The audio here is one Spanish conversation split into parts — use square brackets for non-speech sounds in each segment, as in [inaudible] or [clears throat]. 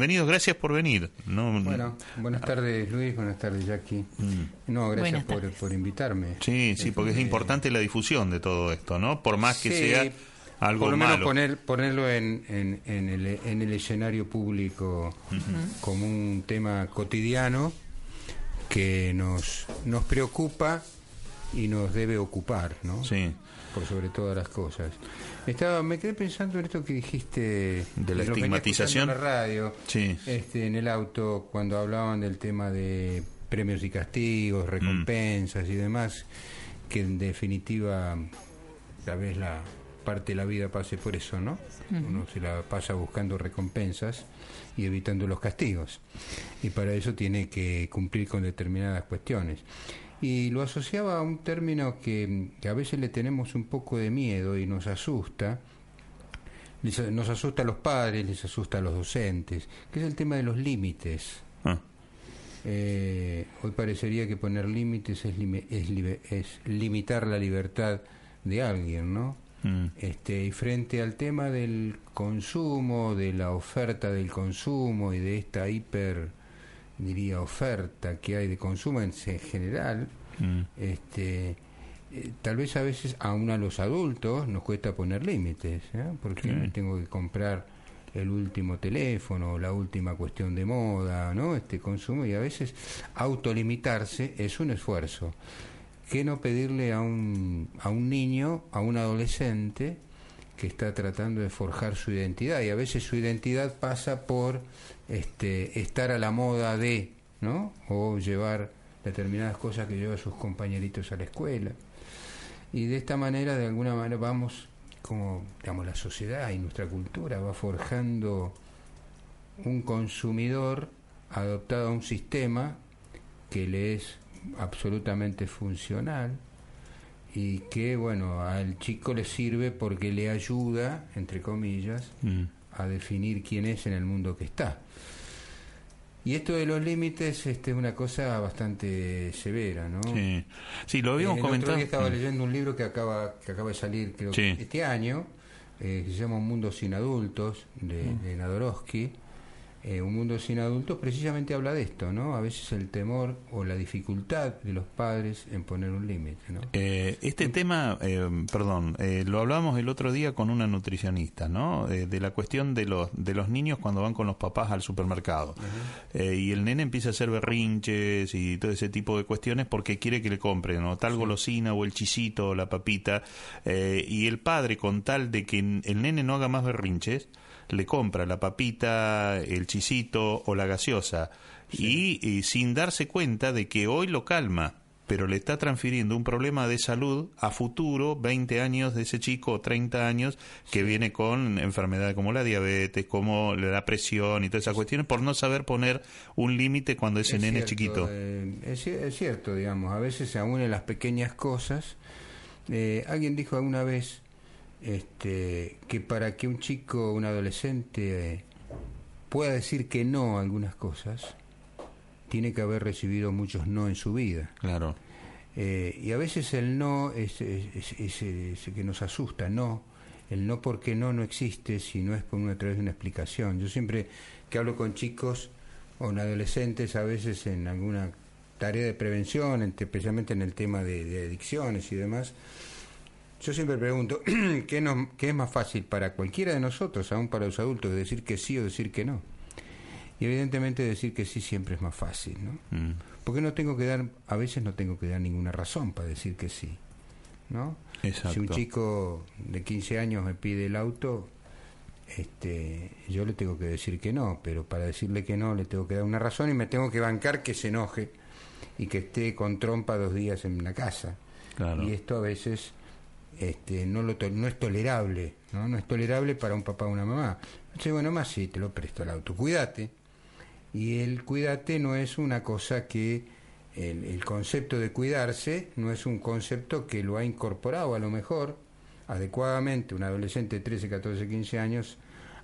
Bienvenidos, gracias por venir. No, bueno, buenas tardes Luis, buenas tardes Jackie. Mm. No, gracias por, por, invitarme. Sí, sí, porque es este, importante la difusión de todo esto, ¿no? Por más que sea algo por lo menos Poner, ponerlo en, en, en, el, en el escenario público como un tema cotidiano que nos, nos preocupa y nos debe ocupar, ¿no? Sí. Por sobre todas las cosas. Estaba, me quedé pensando en esto que dijiste de la estigmatización. En la radio, este, en el auto, cuando hablaban del tema de premios y castigos, mm. recompensas y demás, que en definitiva tal vez la parte de la vida pase por eso, ¿no? Uno se la pasa buscando recompensas y evitando los castigos. Y para eso tiene que cumplir con determinadas cuestiones y lo asociaba a un término que, a veces le tenemos un poco de miedo y nos asusta, nos asusta a los padres, les asusta a los docentes, que es el tema de los límites. Ah. Eh, hoy parecería que poner límites es, es, limitar la libertad de alguien, ¿no? Mm. Este, y frente al tema del consumo, de la oferta del consumo y de esta hiper diría, oferta que hay de consumo en general, mm. este, eh, tal vez a veces aún a los adultos nos cuesta poner límites, ¿eh? porque tengo que comprar el último teléfono, la última cuestión de moda, ¿no? Este consumo y a veces autolimitarse es un esfuerzo. ¿Qué no pedirle a un, a un niño, a un adolescente, que está tratando de forjar su identidad y a veces su identidad pasa por este, estar a la moda de, ¿no? O llevar determinadas cosas que lleva sus compañeritos a la escuela. Y de esta manera, de alguna manera, vamos, como, digamos, la sociedad y nuestra cultura va forjando un consumidor adoptado a un sistema que le es absolutamente funcional, y que bueno al chico le sirve porque le ayuda entre comillas mm. A definir quién es en el mundo que está y esto de los límites este, es una cosa bastante severa, ¿no? Sí, sí lo habíamos comentado. Otro estaba mm. leyendo un libro que acaba, que acaba de salir, creo este año, eh, que se llama Un mundo sin adultos, de, mm. de Nadorowski, eh, un mundo sin adultos precisamente habla de esto, ¿no? A veces el temor o la dificultad de los padres en poner un límite, ¿no? Eh, este tema, eh, perdón, lo hablamos el otro día con una nutricionista, ¿no? de la cuestión de los de los niños cuando van con los papás al supermercado y el nene empieza a hacer berrinches y todo ese tipo de cuestiones porque quiere que le compren, ¿no? Tal golosina o el chisito o la papita y el padre con tal de que el nene no haga más berrinches le compra la papita, el chisito o la gaseosa y, sin darse cuenta de que hoy lo calma, pero le está transfiriendo un problema de salud a futuro, 20 años de ese chico o 30 años, que viene con enfermedades como la diabetes, como la presión y todas esas cuestiones, por no saber poner un límite cuando ese nene es chiquito. Eh, es, cierto, digamos, a veces se en las pequeñas cosas. Eh, alguien dijo alguna vez, este, que para que un chico, un adolescente pueda decir que no a algunas cosas, tiene que haber recibido muchos no en su vida. Claro. Eh, y a veces el no es, es, que nos asusta, no. El no porque no no existe si no es por una, a través de una explicación. Yo siempre que hablo con chicos o con adolescentes, a veces en alguna tarea de prevención, especialmente en el tema de adicciones y demás, yo siempre pregunto, [clears throat] ¿qué, no, ¿qué es más fácil para cualquiera de nosotros, aún para los adultos, decir que sí o decir que no? Y evidentemente decir que sí siempre es más fácil, ¿no? Mm. Porque no tengo que dar, a veces no tengo que dar ninguna razón para decir que sí, ¿no? Si un chico de 15 años me pide el auto, este, yo le tengo que decir que no, pero para decirle que no le tengo que dar una razón y me tengo que bancar que se enoje y que esté con trompa dos días en la casa. Y esto a veces este, no, lo no es tolerable, ¿no? No es tolerable para un papá o una mamá. Entonces, bueno, más sí, te lo presto el auto, cuídate. Y el cuídate no es una cosa que, el, el, concepto de cuidarse no es un concepto que lo ha incorporado a lo mejor adecuadamente un adolescente de 13, 14, 15 años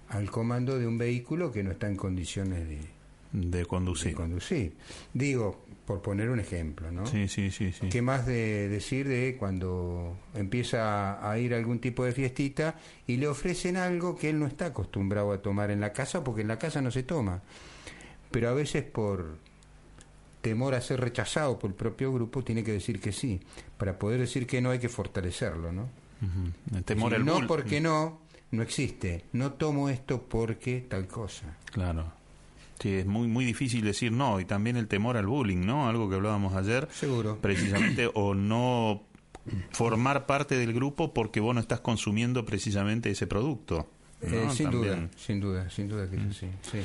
al comando de un vehículo que no está en condiciones de, de conducir. De conducir. Digo, por poner un ejemplo, ¿no? Sí, sí, sí. sí. ¿Qué más de decir de cuando empieza a ir a algún tipo de fiestita y le ofrecen algo que él no está acostumbrado a tomar en la casa porque en la casa no se toma? Pero a veces por temor a ser rechazado por el propio grupo tiene que decir que sí. Para poder decir que no hay que fortalecerlo, ¿no? El temor al No porque no, no existe. No tomo esto porque tal cosa. Claro. Sí, es muy muy difícil decir no y también el temor al bullying, ¿no? Algo que hablábamos ayer. Seguro. Precisamente o no formar parte del grupo porque vos no estás consumiendo precisamente ese producto. Eh, sin duda, sin duda, sin duda que sí, sí,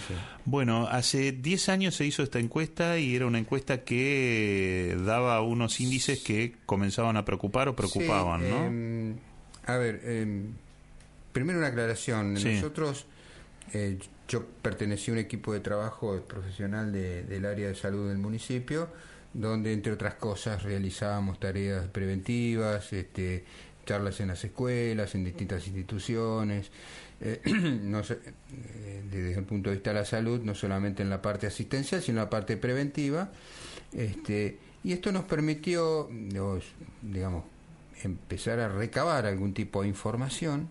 Bueno, hace 10 años se hizo esta encuesta y era una encuesta que daba unos índices que comenzaban a preocupar o preocupaban, ¿no? Em, a ver, eh, primero una aclaración. Nosotros eh, yo pertenecí a un equipo de trabajo profesional del área de salud del municipio, donde entre otras cosas realizábamos tareas preventivas, este, charlas en las escuelas, en distintas instituciones, eh, [clears throat] no eh, desde el punto de vista de la salud, no solamente en la parte asistencial, sino en la parte preventiva. Este, y esto nos permitió, digamos, empezar a recabar algún tipo de información.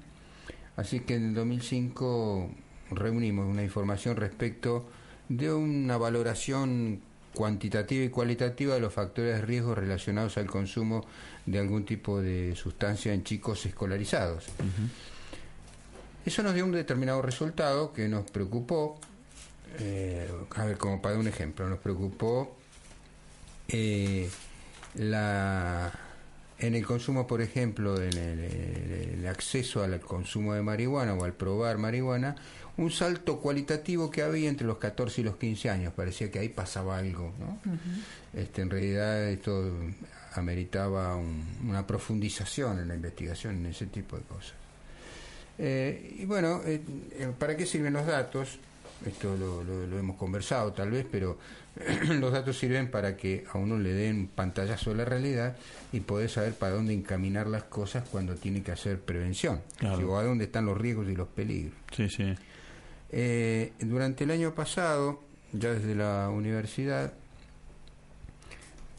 Así que en el 2005 reunimos una información respecto de una valoración cuantitativa y cualitativa de los factores de riesgo relacionados al consumo de algún tipo de sustancia en chicos escolarizados. Eso nos dio un determinado resultado que nos preocupó, eh, a ver, como para dar un ejemplo, nos preocupó eh, la en el consumo, por ejemplo, en el, acceso al consumo de marihuana o al probar marihuana, un salto cualitativo que había entre los 14 y los 15 años. Parecía que ahí pasaba algo, ¿no? este, en realidad esto ameritaba una profundización en la investigación en ese tipo de cosas. Eh, y bueno, eh, eh, ¿para qué sirven los datos? Esto lo, lo hemos conversado tal vez, pero [clears throat] los datos sirven para que a uno le den pantallazo de la realidad y poder saber para dónde encaminar las cosas cuando tiene que hacer prevención. O a dónde están los riesgos y los peligros. Sí, sí. Eh, durante el año pasado, ya desde la universidad,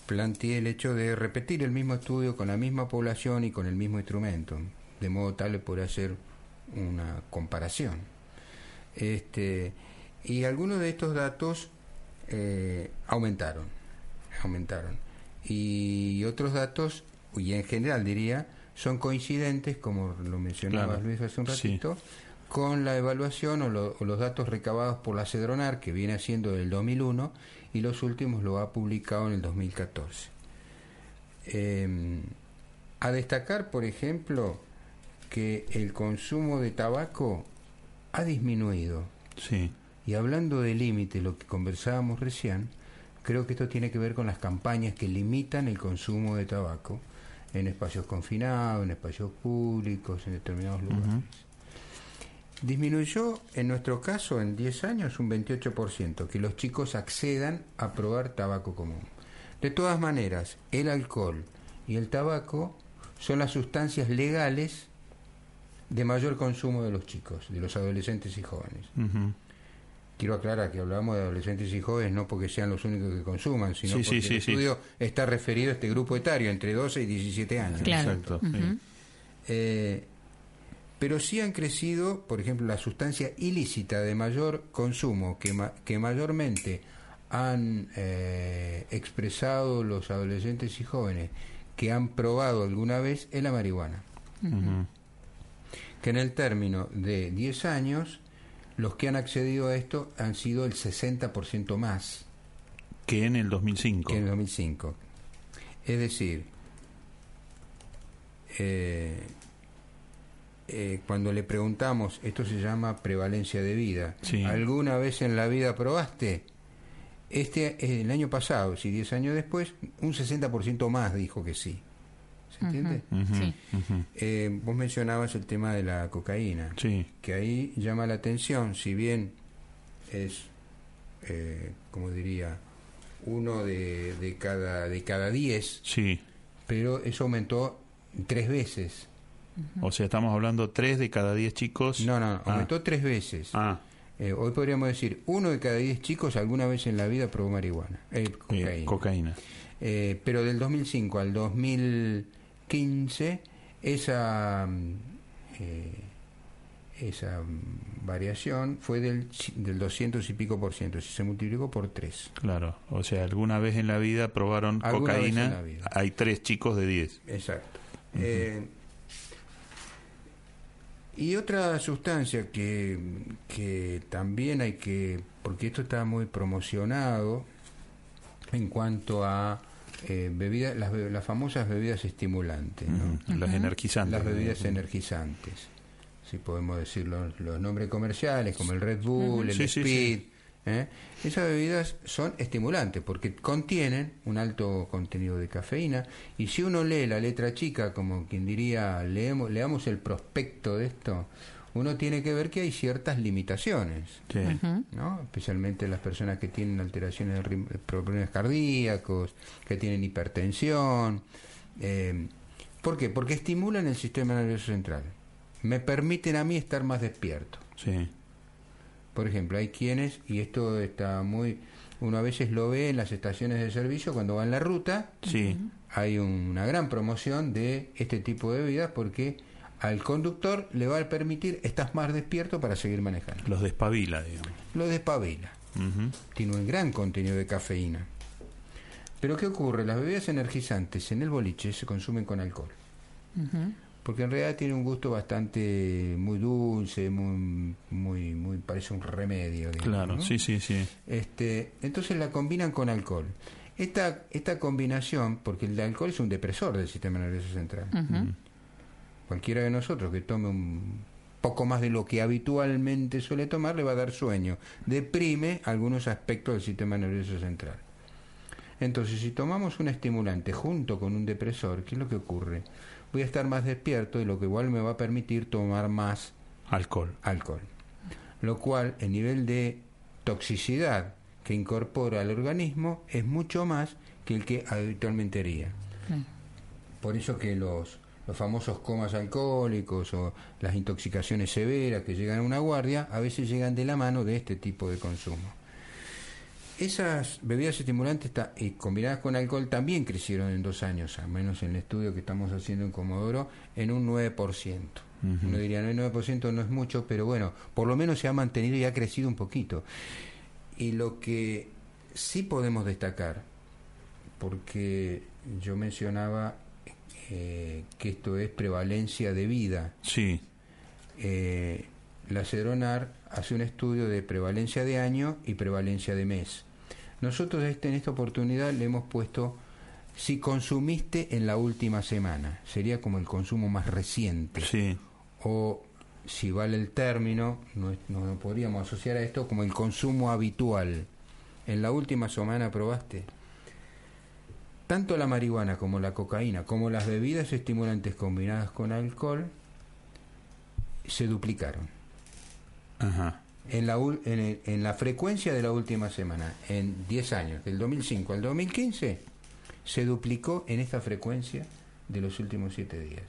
planteé el hecho de repetir el mismo estudio con la misma población y con el mismo instrumento, de modo tal de poder hacer una comparación. Este, y algunos de estos datos eh, aumentaron, aumentaron. Y otros datos, y en general diría, son coincidentes, como lo mencionaba Luis hace un ratito, con la evaluación o, los datos recabados por la Cedronar, que viene haciendo del 2001, y los últimos lo ha publicado en el 2014. Em, a destacar, por ejemplo, que el consumo de tabaco ha disminuido. Sí. Y hablando de límite, lo que conversábamos recién, creo que esto tiene que ver con las campañas que limitan el consumo de tabaco en espacios confinados, en espacios públicos, en determinados lugares. Disminuyó en nuestro caso en 10 años un 28% que los chicos accedan a probar tabaco común. De todas maneras, el alcohol y el tabaco son las sustancias legales de mayor consumo de los chicos, de los adolescentes y jóvenes quiero aclarar que hablamos de adolescentes y jóvenes no porque sean los únicos que consuman, sino porque el estudio está referido a este grupo etario, entre 12 y 17 años. Exacto. Eh, pero sí han crecido, por ejemplo, la sustancia ilícita de mayor consumo que, que mayormente han eh, expresado los adolescentes y jóvenes que han probado alguna vez es la marihuana. Que en el término de 10 años los que han accedido a esto han sido el 60% más. Que en el 2005. Que en el 2005. Es decir, eh, eh, cuando le preguntamos, esto se llama prevalencia de vida, ¿alguna vez en la vida probaste? Este, el año pasado, si 10 años después, un 60% más dijo que sí. ¿Se entiende? Eh, vos mencionabas el tema de la cocaína, que ahí llama la atención, si bien es, eh, como diría, uno de, de, cada, de cada diez, sí. pero eso aumentó tres veces. O sea, estamos hablando tres de cada diez chicos. No, no, aumentó ah. tres veces. Ah. eh, hoy podríamos decir, uno de cada diez chicos alguna vez en la vida probó marihuana, eh, cocaína. Eh, pero del 2005 al 2015, esa, mm, esa mm, variación fue del, del 200 y pico por ciento, si se multiplicó por tres. Claro, o sea, alguna vez en la vida probaron cocaína, hay tres chicos de 10. Exacto. Y otra sustancia que, que también hay que, porque esto está muy promocionado en cuanto a eh, bebidas, las, las, famosas bebidas estimulantes, las energizantes. Las bebidas energizantes, si podemos decir los, nombres comerciales como el Red Bull, el Speed. ¿Eh? Esas bebidas son estimulantes porque contienen un alto contenido de cafeína y si uno lee la letra chica, como quien diría, leemos, leamos el prospecto de esto, uno tiene que ver que hay ciertas limitaciones, ¿no? especialmente las personas que tienen alteraciones de problemas cardíacos, que tienen hipertensión. Eh, ¿Por qué? Porque estimulan el sistema nervioso central. Me permiten a mí estar más despierto. Sí. Por ejemplo, hay quienes, y esto está muy, uno a veces lo ve en las estaciones de servicio cuando va en la ruta, sí. hay una gran promoción de este tipo de bebidas porque al conductor le va a permitir, estás más despierto para seguir manejando. Los despabila, digamos. Los despabila. Tiene un gran contenido de cafeína. Pero ¿qué ocurre? Las bebidas energizantes en el boliche se consumen con alcohol porque en realidad tiene un gusto bastante muy dulce, muy, muy, muy parece un remedio. claro, sí, sí, sí. Este, entonces la combinan con alcohol. Esta, esta combinación, porque el alcohol es un depresor del sistema nervioso central. Cualquiera de nosotros que tome un poco más de lo que habitualmente suele tomar le va a dar sueño. Deprime algunos aspectos del sistema nervioso central. Entonces, si tomamos un estimulante junto con un depresor, ¿qué es lo que ocurre? Voy a estar más despierto y lo que igual me va a permitir tomar más alcohol. alcohol. Lo cual, el nivel de toxicidad que incorpora al organismo es mucho más que el que habitualmente haría. Por eso que los, los famosos comas alcohólicos o las intoxicaciones severas que llegan a una guardia a veces llegan de la mano de este tipo de consumo. Esas bebidas estimulantes y combinadas con alcohol también crecieron en dos años, al menos en el estudio que estamos haciendo en Comodoro, en un 9%. Uno diría, no, el 9% no es mucho, pero bueno, por lo menos se ha mantenido y ha crecido un poquito. Y lo que sí podemos destacar, porque yo mencionaba eh, que esto es prevalencia de vida. Sí. Eh, la Cedronar hace un estudio de prevalencia de año y prevalencia de mes. Nosotros este, en esta oportunidad le hemos puesto si consumiste en la última semana, sería como el consumo más reciente. Sí. O si vale el término, no, no, podríamos asociar a esto como el consumo habitual. En la última semana probaste. Tanto la marihuana como la cocaína, como las bebidas estimulantes combinadas con alcohol, se duplicaron. Ajá en la, en, en la frecuencia de la última semana, en 10 años, del 2005 al 2015, se duplicó en esta frecuencia de los últimos 7 días.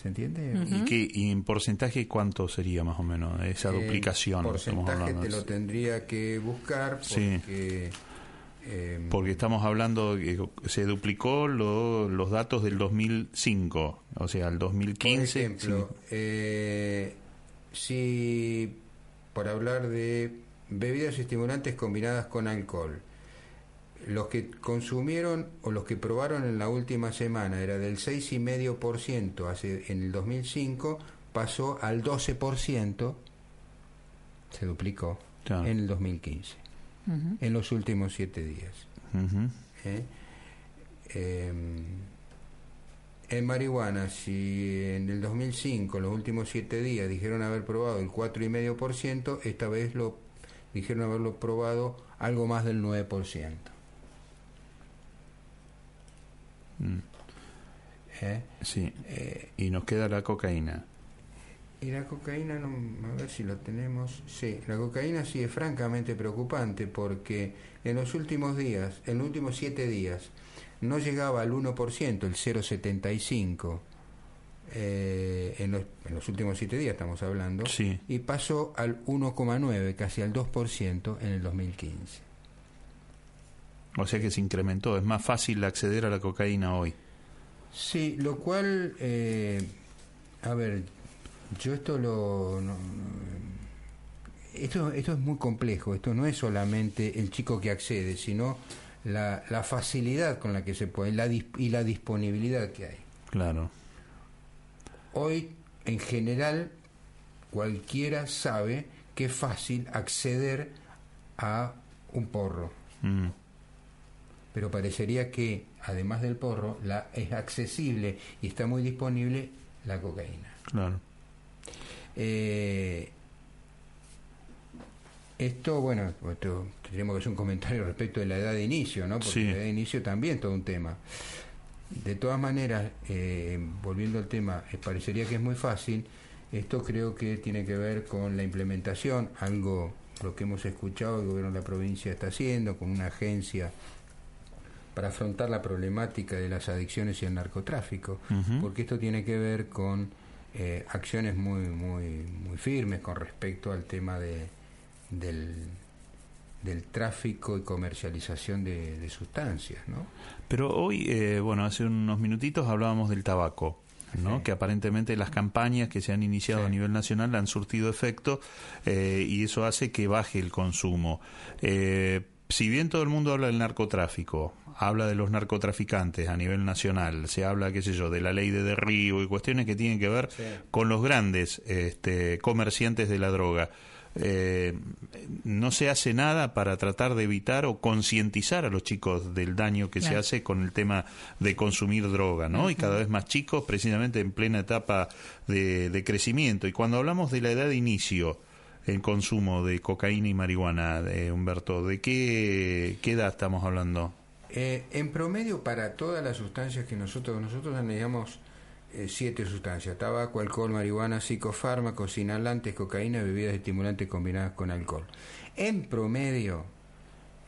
¿Se, entiende? ¿Y, qué, ¿Y en porcentaje cuánto sería más o menos esa duplicación? En porcentaje te lo tendría que buscar porque... Em, porque estamos hablando que se duplicó los datos del 2005, o sea, el 2015. Por ejemplo, eh, si, por hablar de bebidas estimulantes combinadas con alcohol, los que consumieron o los que probaron en la última semana era del 6,5% hace, en el 2005, pasó al 12%, se duplicó, en el 2015, en los últimos siete días. En marihuana, si en el 2005, los últimos siete días, dijeron haber probado el 4,5%, esta vez lo dijeron haberlo probado algo más del 9%. Mm. ¿Eh? Sí. Eh, y nos queda la cocaína. Y la cocaína, no, a ver si lo tenemos. Sí, la cocaína sí es francamente preocupante porque en los últimos días, en los últimos siete días, no llegaba al 1%, el 0,75%, eh, en, los, en, los, últimos siete días estamos hablando, sí. y pasó al 1,9, casi al 2% en el 2015. O sea que se incrementó, es más fácil acceder a la cocaína hoy. Sí, lo cual, eh, a ver, yo esto lo... esto, esto es muy complejo, esto no es solamente el chico que accede, sino la, la facilidad con la que se puede la, y la disponibilidad que hay. Claro. Hoy, en general, cualquiera sabe que es fácil acceder a un porro. Mm. Pero parecería que, además del porro, la, es accesible y está muy disponible la cocaína. Claro. Eh, esto, bueno, esto, tenemos que hacer un comentario [laughs] respecto de la edad de inicio, ¿no? Porque Sí. la edad de inicio también es todo un tema. De todas maneras, eh, volviendo al tema, eh, parecería que es muy fácil. Esto creo que tiene que ver con la implementación, algo lo que hemos escuchado el gobierno de la provincia está haciendo, con una agencia para afrontar la problemática de las adicciones y el narcotráfico, porque esto tiene que ver con eh, acciones muy, muy, muy firmes con respecto al tema de, del, del tráfico y comercialización de, de sustancias, ¿no? Pero hoy, eh, bueno, hace unos minutitos hablábamos del tabaco. ¿no? Sí. que aparentemente las campañas que se han iniciado Sí. a nivel nacional han surtido efecto eh, y eso hace que baje el consumo. Eh, si bien todo el mundo habla del narcotráfico, habla de los narcotraficantes a nivel nacional, se habla, qué sé yo, de la ley de derribo y cuestiones que tienen que ver Sí. con los grandes este, comerciantes de la droga. Eh, no se hace nada para tratar de evitar o concientizar a los chicos del daño que se hace con el tema de consumir droga, ¿no? Y cada vez más chicos, precisamente en plena etapa de, de crecimiento. Y cuando hablamos de la edad de inicio en consumo de cocaína y marihuana, de Humberto, ¿de qué, qué edad estamos hablando? Eh, en promedio, para todas las sustancias que nosotros, nosotros analizamos eh, siete sustancias, tabaco, alcohol, marihuana, psicofármacos, inhalantes, cocaína, bebidas estimulantes combinadas con alcohol. En promedio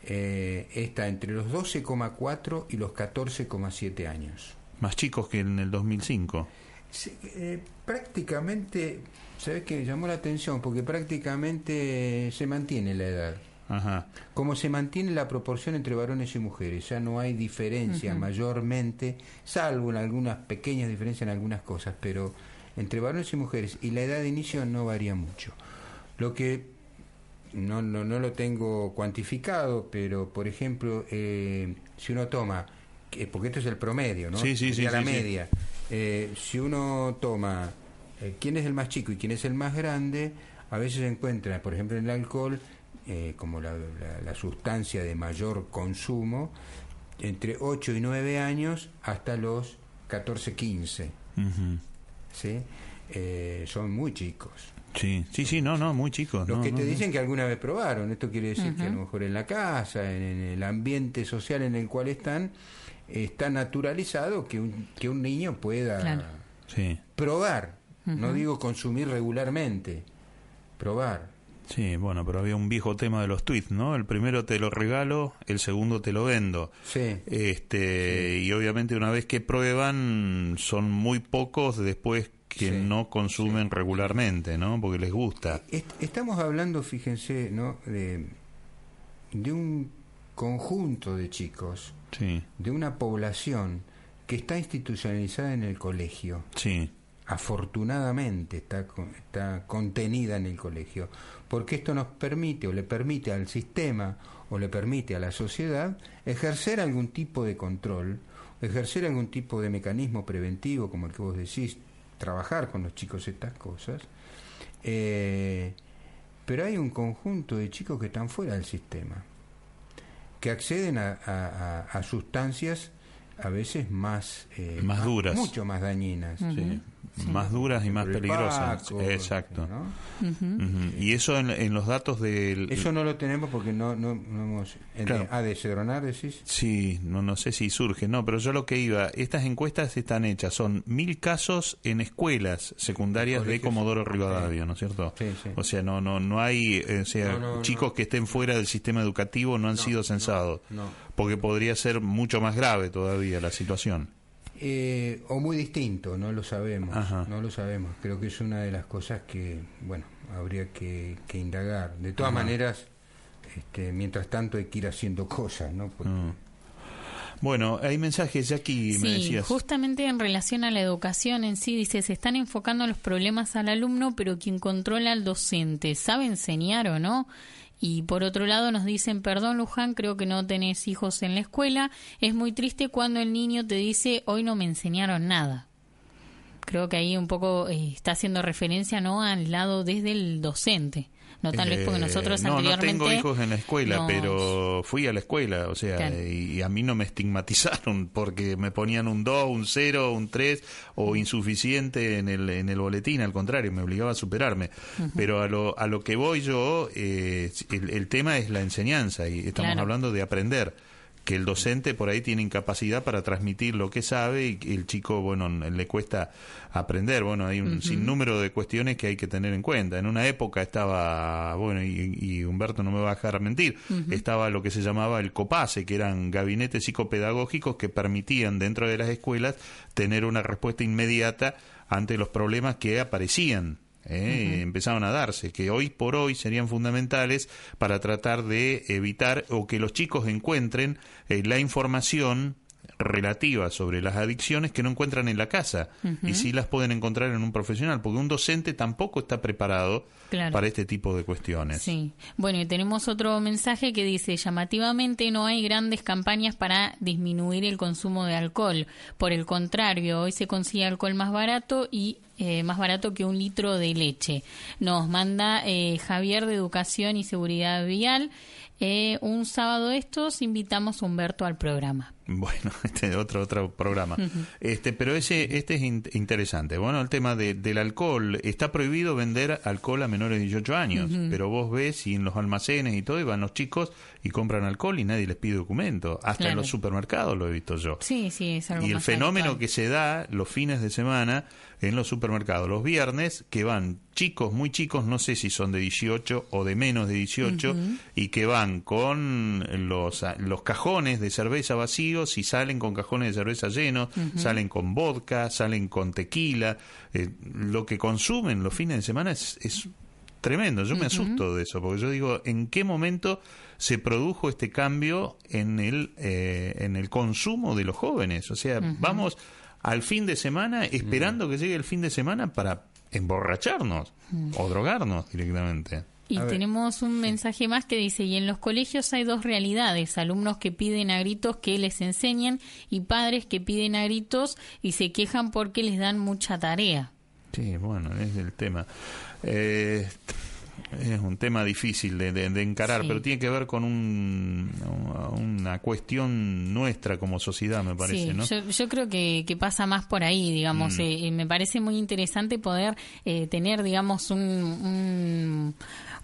eh, está entre los 12,4 y los 14,7 años. Más chicos que en el 2005. Sí, eh, prácticamente, ¿sabes qué? Llamó la atención porque prácticamente se mantiene la edad. Ajá. Como se mantiene la proporción entre varones y mujeres, ya no hay diferencia mayormente, salvo en algunas pequeñas diferencias en algunas cosas, pero entre varones y mujeres y la edad de inicio no varía mucho. Lo que no, no, no lo tengo cuantificado, pero por ejemplo, eh, si uno toma, que- porque esto es el promedio, ¿no? Sí, sí, sí, la sí, sí. media. Eh, si uno toma eh, quién es el más chico y quién es el más grande, a veces se encuentra, por ejemplo, en el alcohol, eh, como la, la- la sustancia de mayor consumo, entre 8 y 9 años hasta los 14, 15. Ujú. ¿sí? Eh, son muy chicos. Sí, sí, sí, no, no, muy chicos. Los no, que te no. dicen que alguna vez probaron, esto quiere decir que a lo mejor en la casa, en, en el ambiente social en el cual están, está naturalizado que un, que un niño pueda Claro. Sí, probar, no digo consumir regularmente, probar. Sí, bueno, pero había un viejo tema de los tweets, ¿no? El primero te lo regalo, el segundo te lo vendo. Sí, Este, y obviamente una vez que prueban son muy pocos después que Sí, no consumen regularmente, ¿no? Porque les gusta. Est- estamos hablando, fíjense, ¿no? de, de un conjunto de chicos, de una población que está institucionalizada en el colegio. sí, afortunadamente está, está contenida en el colegio, porque esto nos permite o le permite al sistema o le permite a la sociedad ejercer algún tipo de control, ejercer algún tipo de mecanismo preventivo, como el que vos decís, trabajar con los chicos estas cosas. Eh, pero hay un conjunto de chicos que están fuera del sistema, que acceden a, a- a- a sustancias a veces más, eh, Más duras. mucho más dañinas. Sí. Sí. Más duras y más peligrosas. Paco, Exacto. Y eso en, en los datos del... Eso no lo tenemos porque no, no, no hemos... de- Claro. ah, de Cedronar decís. Sí, no, no sé si surge, no, pero yo lo que iba, estas encuestas están hechas, son mil casos en escuelas secundarias de. Comodoro Rivadavia, ¿no es cierto? Sí, sí. O sea, no, no, no hay, eh, o sea, No, no, chicos no. que estén fuera del sistema educativo no han No, sido no, censados, no. porque podría ser mucho más grave todavía la situación. Eh, o muy distinto, no lo sabemos, no lo sabemos. Creo que es una de las cosas que, bueno, habría que, indagar. De todas maneras, este, mientras tanto hay que ir haciendo cosas, ¿no? Mm. Bueno, hay mensajes ya aquí, sí, me decías. Justamente en relación a la educación en sí, dice, se están enfocando los problemas al alumno, pero quien controla al docente, ¿sabe enseñar o no? Y por otro lado nos dicen, perdón Luján, creo que no tenés hijos en la escuela. Es muy triste cuando el niño te dice, hoy no me enseñaron nada. Creo que ahí un poco eh, está haciendo referencia no al lado desde el docente. No tal vez porque nosotros no, anteriormente... No tengo hijos en la escuela, pero fui a la escuela, o sea, y, a mí no me estigmatizaron [laughs] porque me ponían un 2, un 0, un 3 o insuficiente en el, en el boletín, al contrario, me obligaba a superarme. Pero a lo, a lo que voy yo, eh, el, el, tema es la enseñanza y estamos hablando de aprender que el docente por ahí tiene incapacidad para transmitir lo que sabe y el chico, bueno, le cuesta aprender. Bueno, hay un sinnúmero de cuestiones que hay que tener en cuenta. En una época estaba, bueno, y, Humberto no me va a dejar mentir, estaba lo que se llamaba el COPASE, que eran gabinetes psicopedagógicos que permitían dentro de las escuelas tener una respuesta inmediata ante los problemas que aparecían ¿eh? empezaron a darse, que hoy por hoy serían fundamentales para tratar de evitar o que los chicos encuentren eh, la información relativa sobre las adicciones que no encuentran en la casa y sí las pueden encontrar en un profesional, porque un docente tampoco está preparado para este tipo de cuestiones. Sí. Bueno, y tenemos otro mensaje que dice, llamativamente no hay grandes campañas para disminuir el consumo de alcohol. Por el contrario, hoy se consigue alcohol más barato y eh, más barato que un litro de leche. Nos manda eh, Javier de Educación y Seguridad Vial. Eh, un sábado estos invitamos a Humberto al programa. Bueno, [laughs] este otro otro programa. Este, pero ese este es interesante. Bueno, el tema de, del alcohol. Está prohibido vender alcohol a menores de 18 años, pero vos ves y en los almacenes y todo y van los chicos y compran alcohol y nadie les pide documento, hasta en los supermercados lo he visto yo. Sí, sí, es algo Y el fenómeno que se da los fines de semana en los supermercados. Los viernes que van chicos muy chicos, no sé si son de 18 o de menos de 18 y que van con los los cajones de cerveza vacíos y salen con cajones de cerveza llenos, salen con vodka, salen con tequila. Eh, lo que consumen los fines de semana es, es tremendo. Yo me asusto de eso, porque yo digo, ¿en qué momento se produjo este cambio en el, eh, en el consumo de los jóvenes? O sea, vamos al fin de semana esperando que llegue el fin de semana para emborracharnos o drogarnos directamente. Y tenemos un mensaje más que dice, y en los colegios hay dos realidades, alumnos que piden a gritos que les enseñen y padres que piden a gritos y se quejan porque les dan mucha tarea. Sí, bueno, es el tema. Eh, es un tema difícil de, encarar, pero tiene que ver con un, una cuestión nuestra como sociedad, me parece, ¿no? Yo, yo, creo que, que, pasa más por ahí, digamos. Mm. Eh, me parece muy interesante poder eh, tener, digamos, un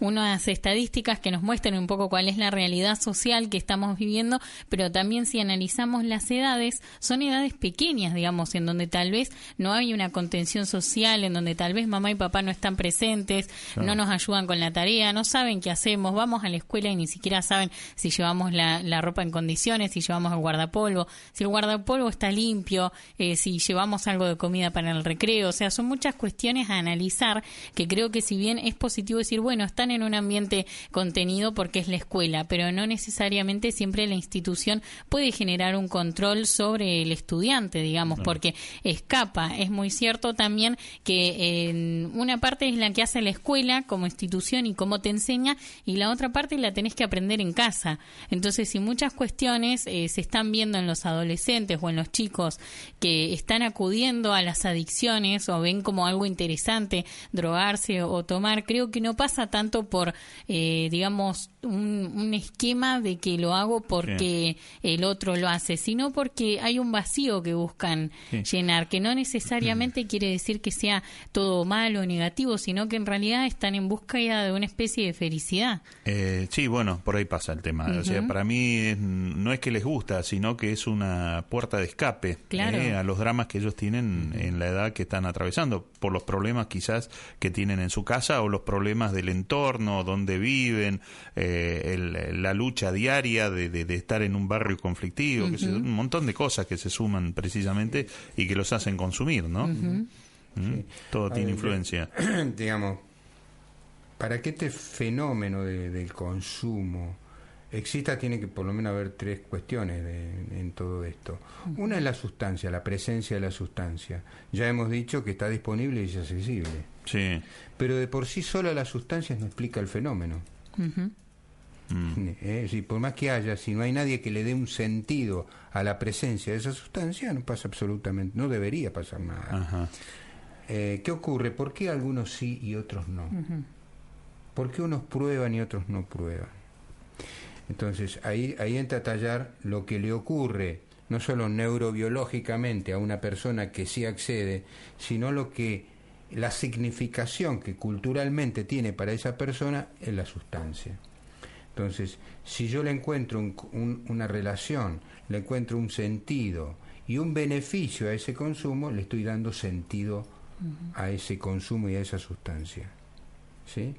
unas estadísticas que nos muestren un poco cuál es la realidad social que estamos viviendo, pero también si analizamos las edades, son edades pequeñas, digamos, en donde tal vez no hay una contención social, en donde tal vez mamá y papá no están presentes, no nos ayudan con la tarea, no saben qué hacemos, vamos a la escuela y ni siquiera saben si llevamos la, ropa en condiciones, si llevamos el guardapolvo, si el guardapolvo está limpio, eh, si llevamos algo de comida para el recreo, o sea, son muchas cuestiones a analizar que creo que si bien es positivo decir, bueno, están en un ambiente contenido porque es la escuela, pero no necesariamente siempre la institución puede generar un control sobre el estudiante, digamos, porque escapa. Es muy cierto también que en una parte es la que hace la escuela como institución y cómo te enseña, y la otra parte la tenés que aprender en casa. Entonces, si muchas cuestiones eh, se están viendo en los adolescentes o en los chicos que están acudiendo a las adicciones o ven como algo interesante drogarse o tomar, creo que no pasa tanto por, eh, digamos, un, esquema de que lo hago porque el otro lo hace, sino porque hay un vacío que buscan llenar, que no necesariamente quiere decir que sea todo malo o negativo, sino que en realidad están en búsqueda de una especie de felicidad. Eh, sí, bueno, por ahí pasa el tema. O sea, para mí no es que les gusta, sino que es una puerta de escape eh, a los dramas que ellos tienen en la edad que están atravesando, por los problemas quizás que tienen en su casa o los problemas del entorno entorno, dónde viven, eh, la lucha diaria de, de, estar en un barrio conflictivo, que un montón de cosas que se suman precisamente y que los hacen consumir, ¿no? ¿Mm? Todo tiene influencia. [coughs] Digamos, para que este fenómeno del consumo exista, tiene que por lo menos haber tres cuestiones en todo esto. Una es la sustancia, la presencia de la sustancia. Ya hemos dicho que está disponible y es accesible. Sí. Pero de por sí sola la sustancia no explica el fenómeno. Mm. [laughs] Eh, por más que haya, si no hay nadie que le dé un sentido a la presencia de esa sustancia, no pasa absolutamente, no debería pasar nada. Eh, ¿Qué ocurre? ¿Por qué algunos sí y otros no? ¿Por qué unos prueban y otros no prueban? Entonces ahí, ahí entra a tallar lo que le ocurre, no solo neurobiológicamente a una persona que sí accede, sino lo que la significación que culturalmente tiene para esa persona es la sustancia. Entonces, si yo le encuentro una relación, le encuentro un sentido y un beneficio a ese consumo, le estoy dando sentido a ese consumo y a esa sustancia. ¿Sí?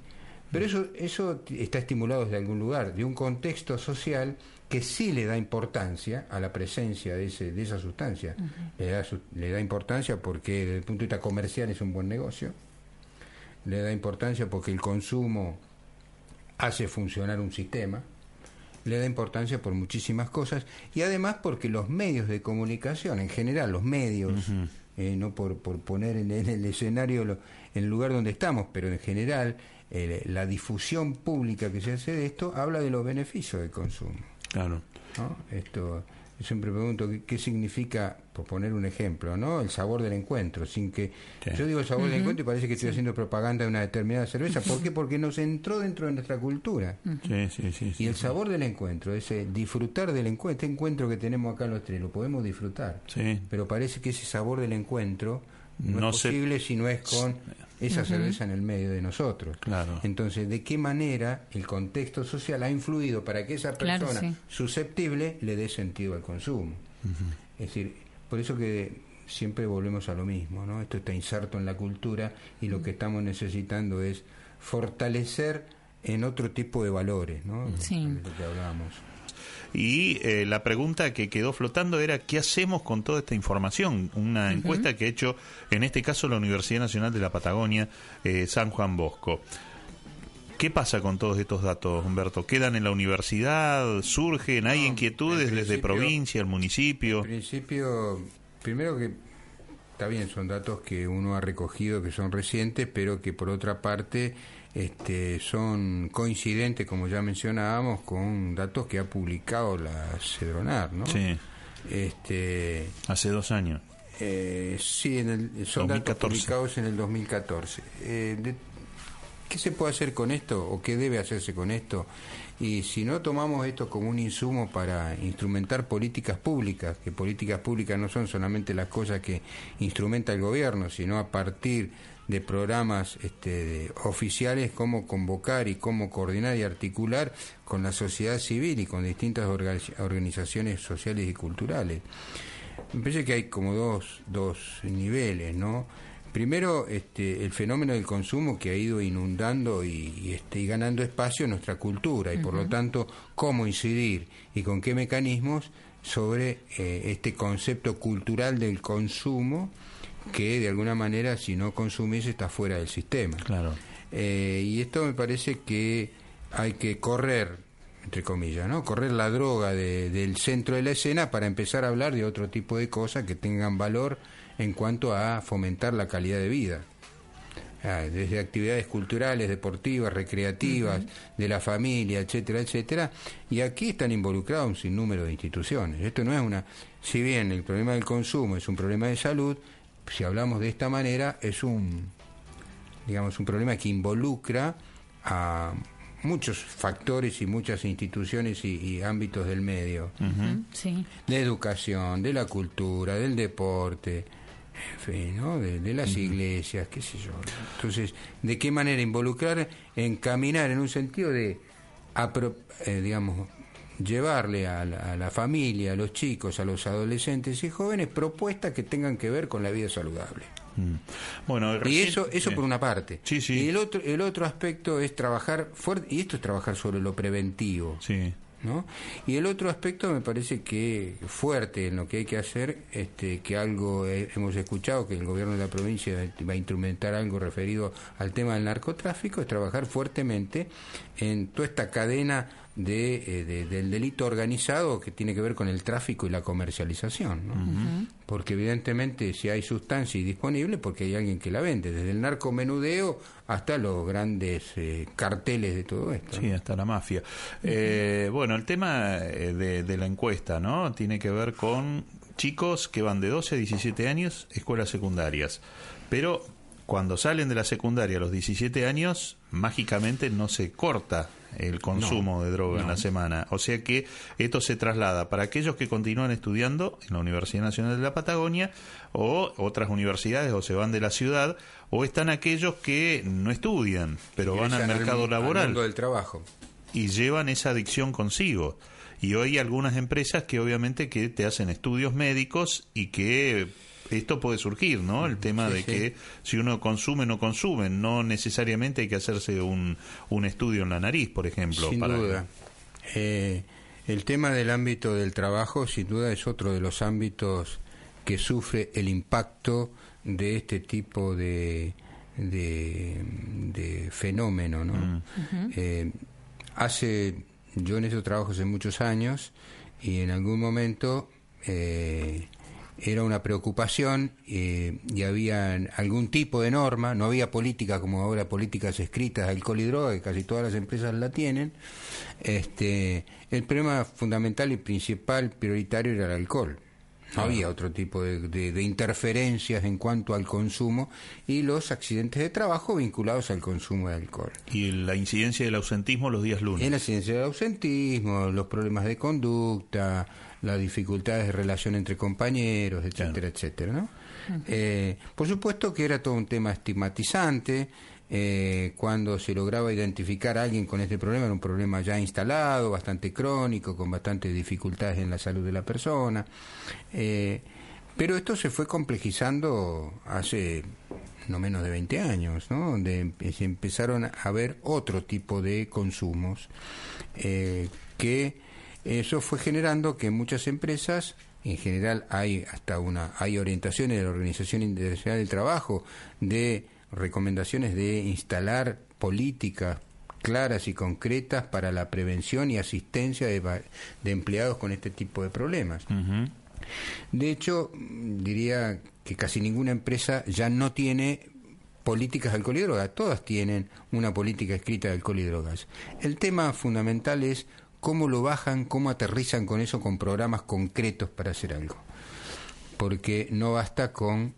Pero eso, eso está estimulado desde algún lugar, de un contexto social que sí le da importancia a la presencia de, ese, de esa sustancia. le, da, le da importancia porque desde el punto de vista comercial es un buen negocio. Le da importancia porque el consumo hace funcionar un sistema. Le da importancia por muchísimas cosas. Y además porque los medios de comunicación, en general, los medios, eh, no por, por poner en, el escenario en el lugar donde estamos, pero en general eh, la difusión pública que se hace de esto habla de los beneficios del consumo. Claro. Esto, yo siempre pregunto qué, significa, por poner un ejemplo, ¿no? El sabor del encuentro, sin que yo digo el sabor del encuentro y parece que estoy haciendo propaganda de una determinada cerveza. ¿Por qué? Porque nos entró dentro de nuestra cultura. y el sabor del encuentro, ese disfrutar del encuentro, este encuentro que tenemos acá los tres, lo podemos disfrutar. Pero parece que ese sabor del encuentro no, es posible si no es con esa cerveza en el medio de nosotros. Claro. Entonces, ¿de qué manera el contexto social ha influido para que esa persona susceptible le dé sentido al consumo? Es decir, por eso que siempre volvemos a lo mismo, ¿no? Esto está inserto en la cultura y lo que estamos necesitando es fortalecer en otro tipo de valores, ¿no? Sí. lo que hablábamos. Y eh, la pregunta que quedó flotando era, ¿qué hacemos con toda esta información? Una encuesta que ha hecho, en este caso, la Universidad Nacional de la Patagonia, eh, San Juan Bosco. ¿Qué pasa con todos estos datos, Humberto? ¿Quedan en la universidad? ¿Surgen? ¿Hay inquietudes desde provincia, el municipio? En principio, primero que está bien, son datos que uno ha recogido que son recientes, pero que por otra parte este, son coincidentes, como ya mencionábamos, con datos que ha publicado la Cedronar, ¿no? Sí. Este, Hace dos años. Eh, sí, en el, son datos publicados en el 2014. Eh, ¿Qué se puede hacer con esto o qué debe hacerse con esto? Y si no tomamos esto como un insumo para instrumentar políticas públicas, que políticas públicas no son solamente las cosas que instrumenta el gobierno, sino a partir de programas este, oficiales, cómo convocar y cómo coordinar y articular con la sociedad civil y con distintas organizaciones sociales y culturales. Me parece que hay como dos, dos niveles, ¿no? Primero, este, el fenómeno del consumo que ha ido inundando y, este, y ganando espacio en nuestra cultura y por lo tanto cómo incidir y con qué mecanismos sobre eh, este concepto cultural del consumo que de alguna manera si no consumís está fuera del sistema. Claro. Eh, y esto me parece que hay que correr, entre comillas, ¿no? Correr la droga del centro de la escena para empezar a hablar de otro tipo de cosas que tengan valor en cuanto a fomentar la calidad de vida. Ah, desde actividades culturales, deportivas, recreativas, de la familia, etcétera, etcétera. Y aquí están involucrados un sinnúmero de instituciones. Esto no es una. Si bien el problema del consumo es un problema de salud, si hablamos de esta manera, es un, digamos, un problema que involucra a muchos factores y muchas instituciones y, ámbitos del medio. De educación, de la cultura, del deporte, ¿no? de, las iglesias, qué sé yo. Entonces, ¿de qué manera involucrar, encaminar en un sentido de, eh, digamos, llevarle a la, familia, a los chicos, a los adolescentes y jóvenes propuestas que tengan que ver con la vida saludable. Mm. Bueno, y eso, eso por una parte. Sí, sí. Y el otro, el otro aspecto es trabajar fuerte, y esto es trabajar sobre lo preventivo. Sí. ¿No? Y el otro aspecto me parece que fuerte en lo que hay que hacer, este, que algo hemos escuchado, que el gobierno de la provincia va a instrumentar algo referido al tema del narcotráfico, es trabajar fuertemente en toda esta cadena eh, de, del delito organizado que tiene que ver con el tráfico y la comercialización. ¿no? Porque evidentemente si hay sustancia disponible, porque hay alguien que la vende, desde el narcomenudeo hasta los grandes eh, carteles de todo esto. Sí, hasta la mafia. Eh, bueno, el tema de, de la encuesta, ¿no? Tiene que ver con chicos que van de 12 a 17 años, escuelas secundarias. Pero cuando salen de la secundaria a los 17 años, mágicamente no se corta el consumo de droga en la semana. O sea que esto se traslada para aquellos que continúan estudiando en la Universidad Nacional de la Patagonia o otras universidades o se van de la ciudad o están aquellos que no estudian, pero van al mercado laboral. del trabajo. Y llevan esa adicción consigo. Y hoy hay algunas empresas que obviamente que te hacen estudios médicos y que esto puede surgir, ¿no? El tema de que si uno consume, no consume, no necesariamente hay que hacerse un, un estudio en la nariz, por ejemplo. Sin duda. Eh, el tema del ámbito del trabajo, sin duda, es otro de los ámbitos que sufre el impacto de este tipo de, de, fenómeno, ¿no? Mm. Eh, hace, yo en eso trabajo hace muchos años y en algún momento eh, era una preocupación eh, y había algún tipo de norma, no había política como ahora políticas escritas de alcohol y droga, que casi todas las empresas la tienen. Este, el problema fundamental y principal, prioritario, era el alcohol. No había otro tipo de, interferencias en cuanto al consumo y los accidentes de trabajo vinculados al consumo de alcohol. ¿Y la incidencia del ausentismo los días lunes? En la incidencia del ausentismo, los problemas de conducta, las dificultades de relación entre compañeros, etcétera, etcétera, ¿no? Eh, por supuesto que era todo un tema estigmatizante. Eh, cuando se lograba identificar a alguien con este problema, era un problema ya instalado, bastante crónico, con bastantes dificultades en la salud de la persona. Eh, pero esto se fue complejizando hace no menos de 20 años, ¿no? donde se empezaron a ver otro tipo de consumos que eso fue generando que muchas empresas, en general hay hasta una, hay orientaciones de la Organización Internacional del Trabajo, de recomendaciones de instalar políticas claras y concretas para la prevención y asistencia de, empleados con este tipo de problemas. De hecho, diría que casi ninguna empresa ya no tiene políticas de alcohol y drogas, todas tienen una política escrita de alcohol y drogas. El tema fundamental es cómo lo bajan, cómo aterrizan con eso, con programas concretos para hacer algo. Porque no basta con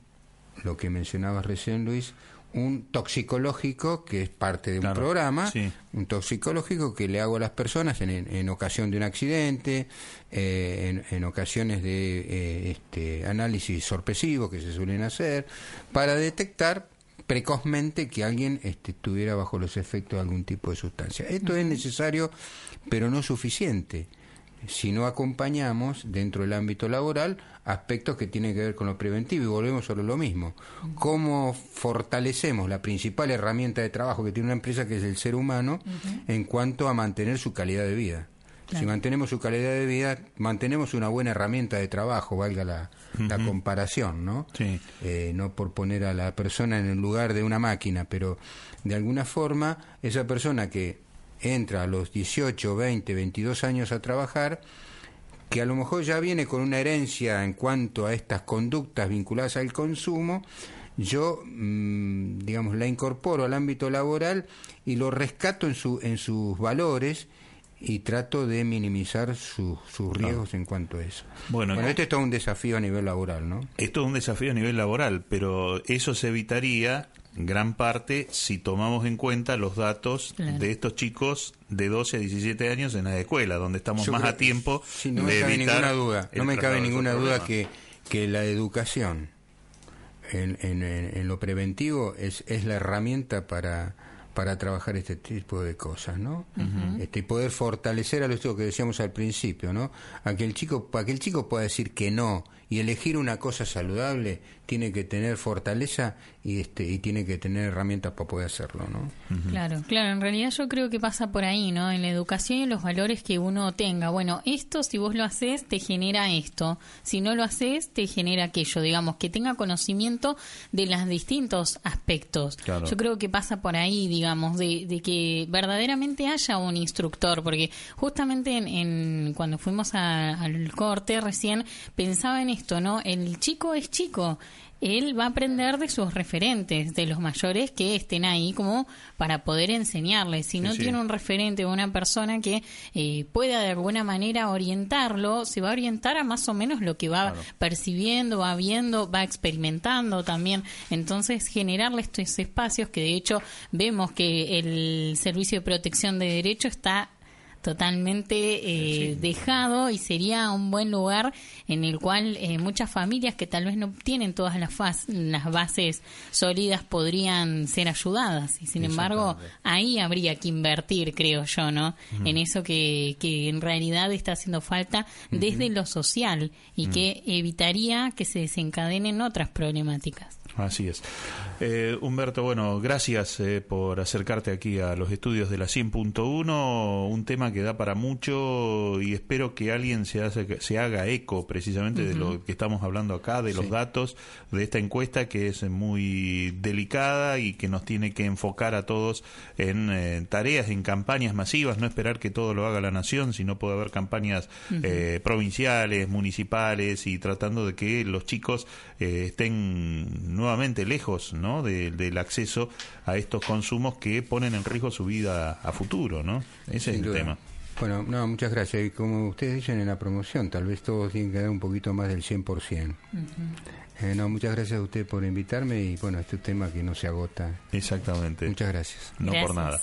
lo que mencionabas recién, Luis, un toxicológico que es parte de un programa, un toxicológico que le hago a las personas en, ocasión de un accidente, eh, en, ocasiones de eh, este, análisis sorpresivo que se suelen hacer, para detectar precozmente que alguien este, estuviera bajo los efectos de algún tipo de sustancia. Esto es necesario, pero no suficiente. Si no acompañamos dentro del ámbito laboral aspectos que tienen que ver con lo preventivo y volvemos sobre lo mismo. ¿Cómo fortalecemos la principal herramienta de trabajo que tiene una empresa, que es el ser humano, en cuanto a mantener su calidad de vida? Si mantenemos su calidad de vida, mantenemos una buena herramienta de trabajo, valga la, comparación, ¿no? Eh, no por poner a la persona en el lugar de una máquina, pero de alguna forma esa persona que entra a los 18, 20, 22 años a trabajar, que a lo mejor ya viene con una herencia en cuanto a estas conductas vinculadas al consumo, yo, mm, digamos, la incorporo al ámbito laboral y lo rescato en, su, en sus valores y trato de minimizar sus riesgos en cuanto a eso. Bueno, esto es todo un desafío a nivel laboral, ¿no? Esto es un desafío a nivel laboral, pero eso se evitaría gran parte si tomamos en cuenta los datos de estos chicos de 12 a 17 años en la escuela, donde estamos más a tiempo no me cabe ninguna duda, no me cabe ninguna duda que, que la educación en, en, en, lo preventivo es, es la herramienta para para trabajar este tipo de cosas, ¿no? este, y poder fortalecer a los chicos que decíamos al principio, ¿no? A que el chico, para que el chico pueda decir que no y elegir una cosa saludable, tiene que tener fortaleza y este y tiene que tener herramientas para poder hacerlo, ¿no? Claro, claro, en realidad yo creo que pasa por ahí, ¿no? En la educación y en los valores que uno tenga. Bueno, esto si vos lo haces te genera esto, si no lo haces te genera aquello, digamos, que tenga conocimiento de los distintos aspectos. Yo creo que pasa por ahí, digamos, de, que verdaderamente haya un instructor, porque justamente en, cuando fuimos al corte recién pensaba en esto, ¿no? El chico es chico él va a aprender de sus referentes, de los mayores que estén ahí como para poder enseñarle. Si no tiene un referente o una persona que eh, pueda de alguna manera orientarlo, se va a orientar a más o menos lo que va percibiendo, va viendo, va experimentando también. Entonces, generarle estos espacios que de hecho vemos que el Servicio de Protección de Derecho está totalmente eh, dejado y sería un buen lugar en el cual eh, muchas familias que tal vez no tienen todas las, las bases sólidas podrían ser ayudadas. Y sin embargo ahí habría que invertir creo yo no en eso que, que en realidad está haciendo falta desde lo social y que evitaría que se desencadenen otras problemáticas. Así es. Eh, Humberto, bueno, gracias eh, por acercarte aquí a los estudios de la 100.1, un tema que da para mucho y espero que alguien se, hace, se haga eco precisamente de lo que estamos hablando acá, de los datos de esta encuesta que es muy delicada y que nos tiene que enfocar a todos en eh, tareas, en campañas masivas, no esperar que todo lo haga la nación, sino puede haber campañas provinciales, municipales y tratando de que los chicos estén nuevamente lejos ¿no? del acceso a estos consumos que ponen en riesgo su vida a futuro, ¿no? Ese es el tema. Bueno, no, muchas gracias. Y como ustedes dicen en la promoción, tal vez todos tienen que dar un poquito más del 100%. eh, no, muchas gracias a usted por invitarme y bueno, este tema que no se agota. Exactamente. Muchas gracias. No por nada.